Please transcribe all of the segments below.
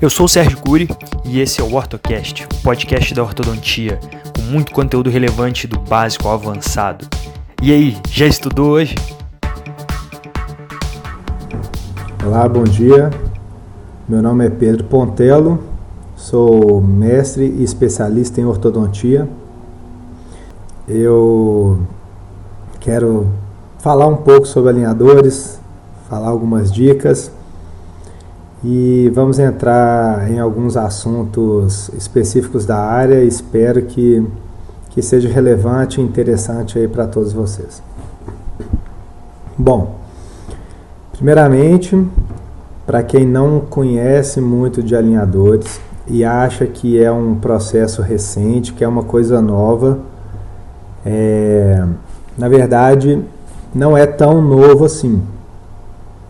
Eu sou o Sérgio Cury e esse é o OrtoCast, o podcast da ortodontia, com muito conteúdo relevante do básico ao avançado. E aí, já estudou hoje? Olá, bom dia. Meu nome é Pedro Pontelo, sou mestre e especialista em ortodontia. Eu quero falar um pouco sobre alinhadores, falar algumas dicas e vamos entrar em alguns assuntos específicos da área. Espero que, que seja relevante e interessante aí para todos vocês. Bom, primeiramente, para quem não conhece muito de alinhadores e acha que é um processo recente, que é uma coisa nova, é, na verdade não é tão novo assim.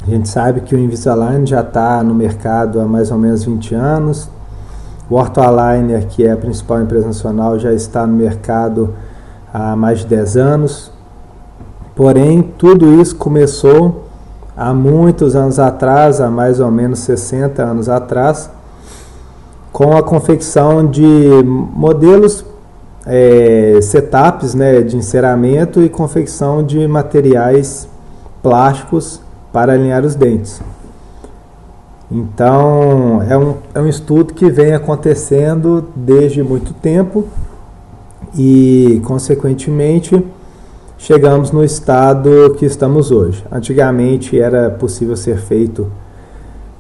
A gente sabe que o Invisalign já está no mercado há mais ou menos 20 anos. O Orthoaligner, que é a principal empresa nacional, já está no mercado há mais de 10 anos. Porém, tudo isso começou há muitos anos atrás, há mais ou menos 60 anos atrás, com a confecção de modelos, é, setups né, de enceramento e confecção de materiais plásticos para alinhar os dentes. Então, é um, é um estudo que vem acontecendo desde muito tempo e, consequentemente, chegamos no estado que estamos hoje. Antigamente era possível ser feito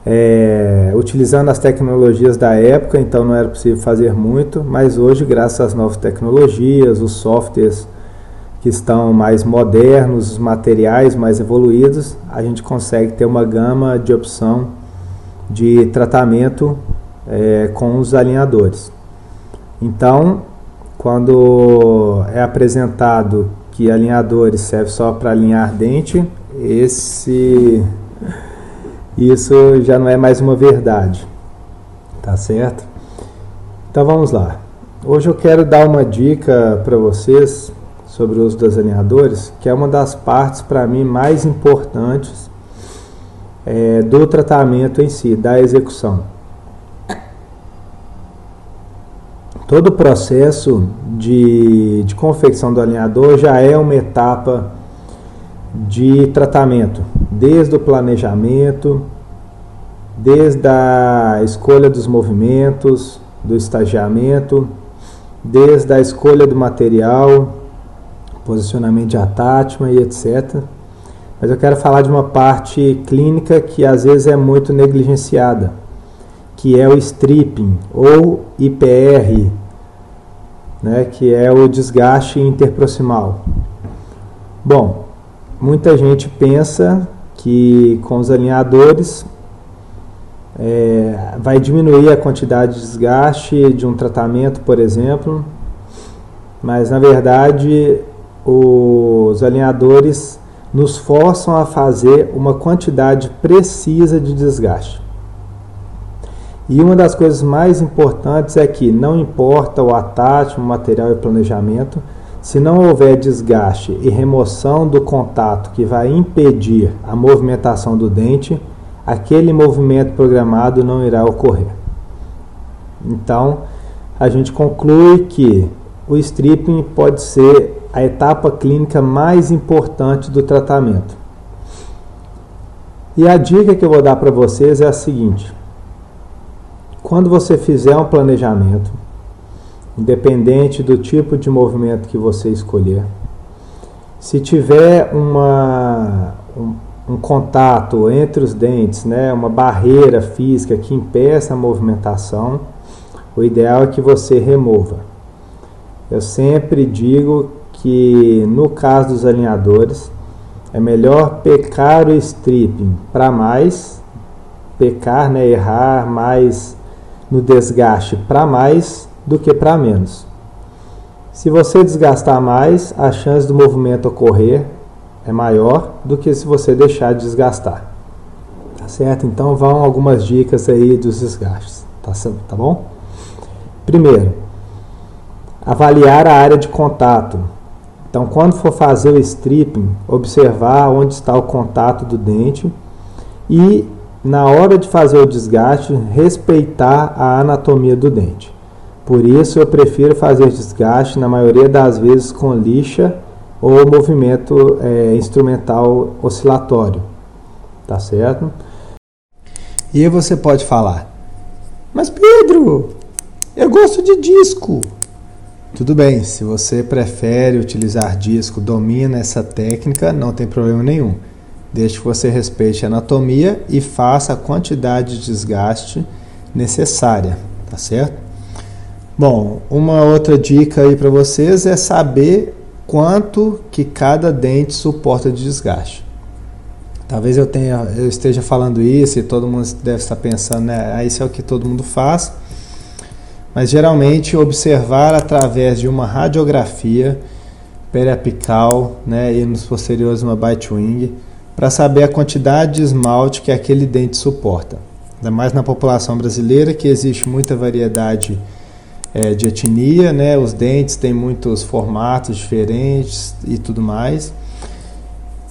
é, utilizando as tecnologias da época, então não era possível fazer muito, mas hoje, graças às novas tecnologias, os softwares que estão mais modernos, os materiais mais evoluídos, a gente consegue ter uma gama de opção de tratamento é, com os alinhadores. Então, quando é apresentado que alinhadores servem só para alinhar dente, esse isso já não é mais uma verdade. Tá certo? Então vamos lá. Hoje eu quero dar uma dica para vocês sobre o uso dos alinhadores, que é uma das partes para mim mais importantes é, do tratamento em si, da execução. Todo o processo de, de confecção do alinhador já é uma etapa de tratamento, desde o planejamento, desde a escolha dos movimentos, do estagiamento, desde a escolha do material, posicionamento de attachment e etc. Mas eu quero falar de uma parte clínica que às vezes é muito negligenciada, que é o stripping ou IPR, né, que é o desgaste interproximal. Bom, muita gente pensa que com os alinhadores é, vai diminuir a quantidade de desgaste de um tratamento, por exemplo, mas na verdade os alinhadores nos forçam a fazer uma quantidade precisa de desgaste. E uma das coisas mais importantes é que não importa o ataque, o material e planejamento, se não houver desgaste e remoção do contato que vai impedir a movimentação do dente, aquele movimento programado não irá ocorrer. Então, a gente conclui que o stripping pode ser a etapa clínica mais importante do tratamento. E a dica que eu vou dar para vocês é a seguinte: quando você fizer um planejamento, independente do tipo de movimento que você escolher, se tiver uma, um, um contato entre os dentes, né, uma barreira física que impeça a movimentação, o ideal é que você remova. Eu sempre digo que no caso dos alinhadores é melhor pecar o stripping para mais, pecar, né, errar mais no desgaste para mais do que para menos. Se você desgastar mais, a chance do movimento ocorrer é maior do que se você deixar de desgastar. Tá certo? Então vão algumas dicas aí dos desgastes, tá, tá bom? Primeiro, avaliar a área de contato então, quando for fazer o stripping, observar onde está o contato do dente e na hora de fazer o desgaste, respeitar a anatomia do dente. Por isso, eu prefiro fazer desgaste, na maioria das vezes, com lixa ou movimento é, instrumental oscilatório. Tá certo? E você pode falar, mas Pedro, eu gosto de disco. Tudo bem, se você prefere utilizar disco, domina essa técnica, não tem problema nenhum desde que você respeite a anatomia e faça a quantidade de desgaste necessária, tá certo? Bom, uma outra dica aí para vocês é saber quanto que cada dente suporta de desgaste. Talvez eu tenha, eu esteja falando isso e todo mundo deve estar pensando, né? Ah, isso é o que todo mundo faz. Mas geralmente observar através de uma radiografia periapical, né, e nos posteriores uma bite wing, para saber a quantidade de esmalte que aquele dente suporta. Ainda mais na população brasileira, que existe muita variedade é, de etnia, né? os dentes têm muitos formatos diferentes e tudo mais.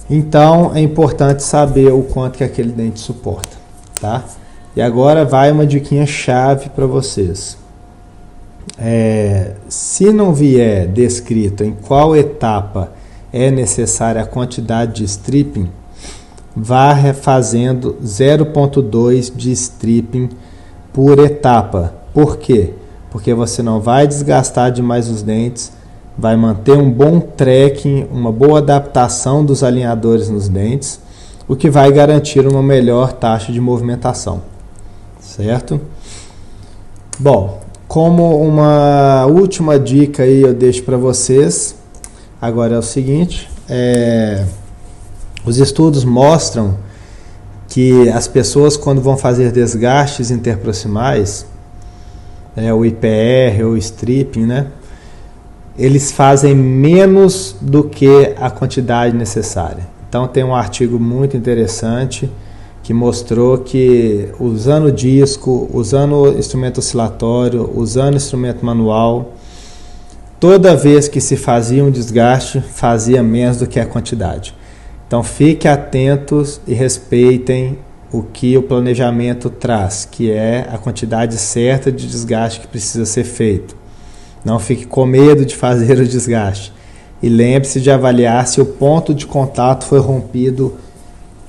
Então é importante saber o quanto que aquele dente suporta. Tá? E agora vai uma diquinha chave para vocês. É, se não vier descrito em qual etapa é necessária a quantidade de stripping, vá fazendo 0.2 de stripping por etapa. Por quê? Porque você não vai desgastar demais os dentes, vai manter um bom tracking, uma boa adaptação dos alinhadores nos dentes, o que vai garantir uma melhor taxa de movimentação. Certo? Bom, como uma última dica aí eu deixo para vocês, agora é o seguinte, é os estudos mostram que as pessoas, quando vão fazer desgastes interproximais, né, o IPR ou stripping, né, eles fazem menos do que a quantidade necessária. Então, tem um artigo muito interessante que mostrou que usando disco, usando instrumento oscilatório, usando instrumento manual, toda vez que se fazia um desgaste, fazia menos do que a quantidade. Então fiquem atentos e respeitem o que o planejamento traz, que é a quantidade certa de desgaste que precisa ser feito. Não fique com medo de fazer o desgaste. E lembre-se de avaliar se o ponto de contato foi rompido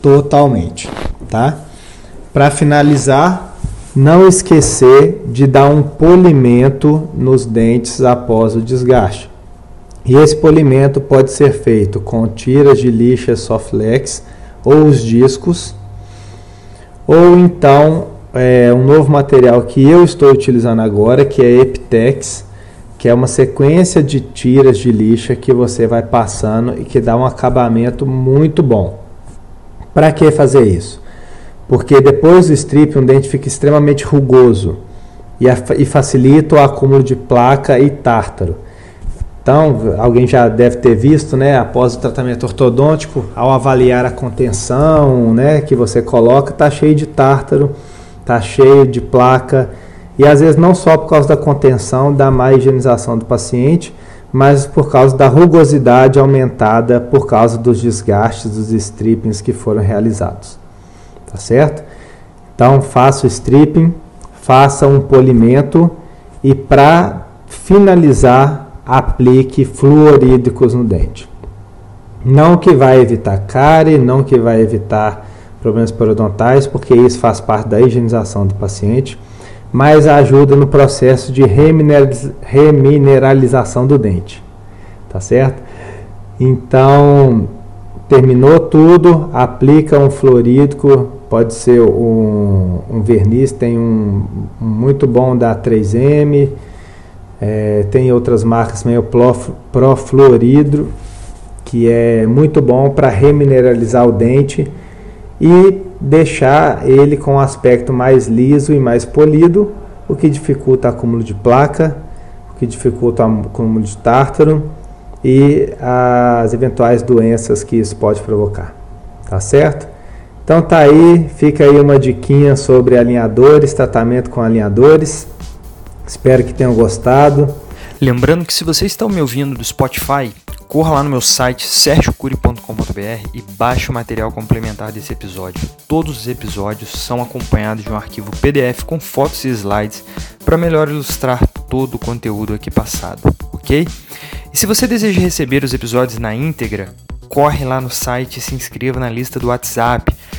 totalmente, tá? Para finalizar, não esquecer de dar um polimento nos dentes após o desgaste. E esse polimento pode ser feito com tiras de lixa Softlex ou os discos, ou então é, um novo material que eu estou utilizando agora, que é Epitex, que é uma sequência de tiras de lixa que você vai passando e que dá um acabamento muito bom. Para que fazer isso? Porque depois do strip um dente fica extremamente rugoso e, e facilita o acúmulo de placa e tártaro. Então, alguém já deve ter visto, né, após o tratamento ortodôntico, ao avaliar a contenção, né, que você coloca, tá cheio de tártaro, tá cheio de placa, e às vezes não só por causa da contenção, da má higienização do paciente, mas por causa da rugosidade aumentada por causa dos desgastes dos strippings que foram realizados. Tá certo? Então, faça o stripping, faça um polimento e para finalizar aplique fluorídicos no dente. Não que vai evitar cárie, não que vai evitar problemas periodontais, porque isso faz parte da higienização do paciente, mas ajuda no processo de remineralização do dente. Tá certo? Então, terminou tudo, aplica um fluorídico, pode ser um, um verniz, tem um, um muito bom da 3M, é, tem outras marcas também, o Profluoridro, que é muito bom para remineralizar o dente e deixar ele com um aspecto mais liso e mais polido, o que dificulta o acúmulo de placa, o que dificulta o acúmulo de tártaro e as eventuais doenças que isso pode provocar. Tá certo? Então tá aí, fica aí uma diquinha sobre alinhadores, tratamento com alinhadores. Espero que tenham gostado. Lembrando que se você está me ouvindo do Spotify, corra lá no meu site sergiocuri.com.br e baixe o material complementar desse episódio. Todos os episódios são acompanhados de um arquivo PDF com fotos e slides para melhor ilustrar todo o conteúdo aqui passado, ok? E se você deseja receber os episódios na íntegra, corre lá no site e se inscreva na lista do WhatsApp.